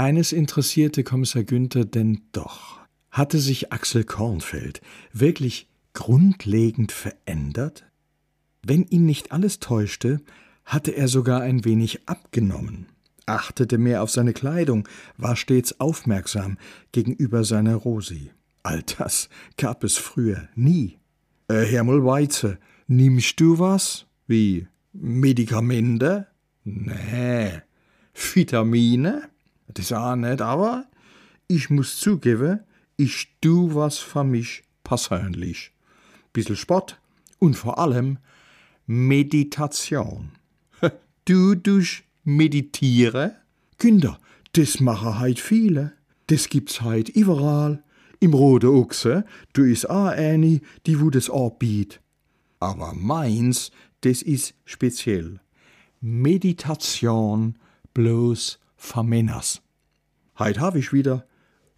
Eines interessierte Kommissar Günther denn doch. Hatte sich Axel Kornfeld wirklich grundlegend verändert? Wenn ihn nicht alles täuschte, hatte er sogar ein wenig abgenommen, achtete mehr auf seine Kleidung, war stets aufmerksam gegenüber seiner Rosi. All das gab es früher nie. Äh, Herr Mulweize, nimmst du was? Wie? Medikamente? Nee. Vitamine? Das auch nicht, aber ich muss zugeben, ich tu was für mich persönlich. Bissel Sport und vor allem Meditation. Du durch meditiere? Kinder, das machen heut viele. Das gibt's heut überall. Im Rote Ochse, du is a eine, die wo das anbietet. Aber meins, das is speziell. Meditation bloß Männers. Heit hab ich wieder.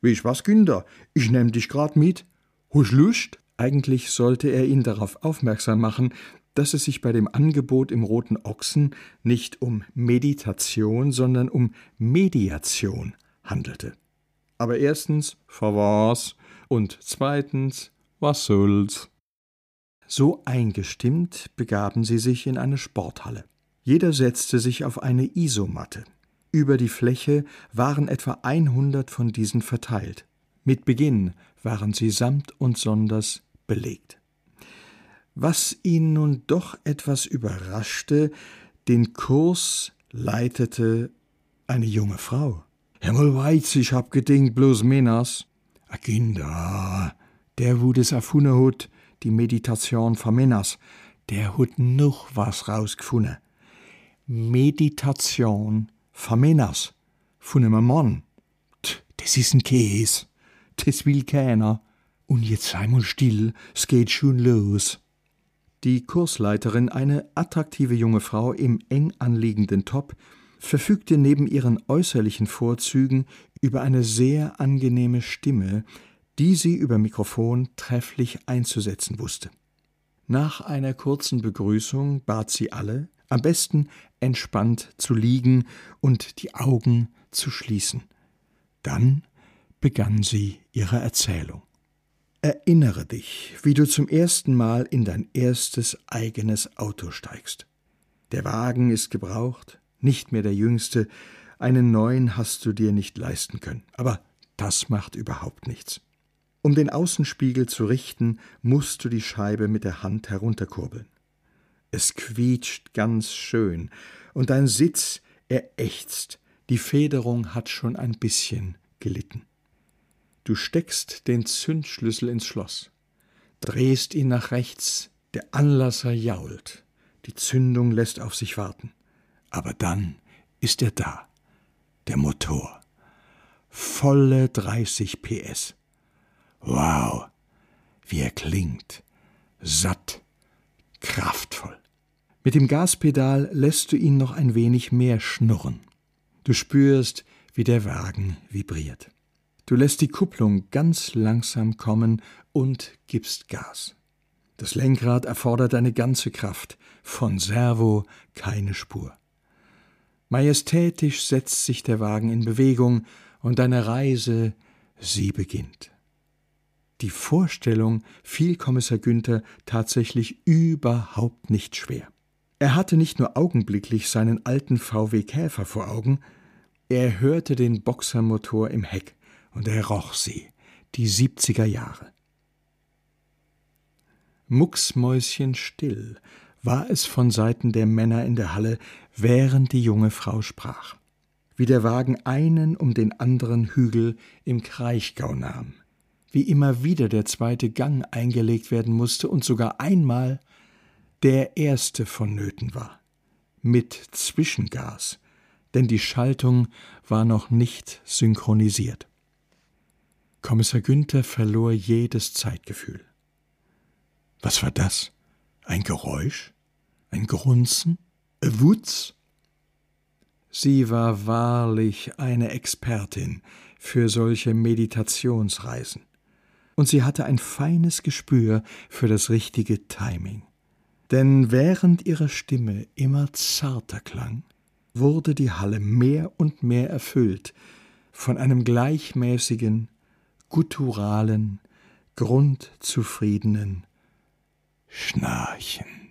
Weich was, Günder, ich nehm dich grad mit. Husch Lust? Eigentlich sollte er ihn darauf aufmerksam machen, dass es sich bei dem Angebot im Roten Ochsen nicht um Meditation, sondern um Mediation handelte. Aber erstens, vor was? Und zweitens, was soll's? So eingestimmt begaben sie sich in eine Sporthalle. Jeder setzte sich auf eine Isomatte. Über die Fläche waren etwa 100 von diesen verteilt. Mit Beginn waren sie samt und sonders belegt. Was ihn nun doch etwas überraschte, den Kurs leitete eine junge Frau. Himmel weiß, ich hab gedingt bloß Männers. A Kinder, der wo des erfunne hut, die Meditation von Männers, der hut noch was rausgefunne. Meditation Männers, von einem Mann. Das is n Käs. Das will keiner. Und jetzt sei mal still, es geht schon los. Die Kursleiterin, eine attraktive junge Frau im eng anliegenden Top, verfügte neben ihren äußerlichen Vorzügen über eine sehr angenehme Stimme, die sie über Mikrofon trefflich einzusetzen wusste. Nach einer kurzen Begrüßung bat sie alle, am besten entspannt zu liegen und die Augen zu schließen. Dann begann sie ihre Erzählung. Erinnere dich, wie du zum ersten Mal in dein erstes eigenes Auto steigst. Der Wagen ist gebraucht, nicht mehr der jüngste, einen neuen hast du dir nicht leisten können, aber das macht überhaupt nichts. Um den Außenspiegel zu richten, musst du die Scheibe mit der Hand herunterkurbeln. Es quietscht ganz schön, und dein Sitz erächzt, die Federung hat schon ein bisschen gelitten. Du steckst den Zündschlüssel ins Schloss, drehst ihn nach rechts, der Anlasser jault, die Zündung lässt auf sich warten. Aber dann ist er da, der Motor. Volle 30 PS. Wow, wie er klingt. Satt, kraftvoll. Mit dem Gaspedal lässt du ihn noch ein wenig mehr schnurren. Du spürst, wie der Wagen vibriert. Du lässt die Kupplung ganz langsam kommen und gibst Gas. Das Lenkrad erfordert deine ganze Kraft, von Servo keine Spur. Majestätisch setzt sich der Wagen in Bewegung und deine Reise, sie beginnt. Die Vorstellung fiel Kommissar Günther tatsächlich überhaupt nicht schwer. Er hatte nicht nur augenblicklich seinen alten VW Käfer vor Augen, er hörte den Boxermotor im Heck, und er roch sie, die siebziger Jahre. Mucksmäuschenstill war es von Seiten der Männer in der Halle, während die junge Frau sprach, wie der Wagen einen um den anderen Hügel im Kraichgau nahm, wie immer wieder der zweite Gang eingelegt werden musste und sogar einmal der erste vonnöten war, mit Zwischengas, denn die Schaltung war noch nicht synchronisiert. Kommissar Günther verlor jedes Zeitgefühl. Was war das? Ein Geräusch? Ein Grunzen? A Wutz? Sie war wahrlich eine Expertin für solche Meditationsreisen. Und sie hatte ein feines Gespür für das richtige Timing. Denn während ihre Stimme immer zarter klang, wurde die Halle mehr und mehr erfüllt von einem gleichmäßigen, gutturalen, grundzufriedenen Schnarchen.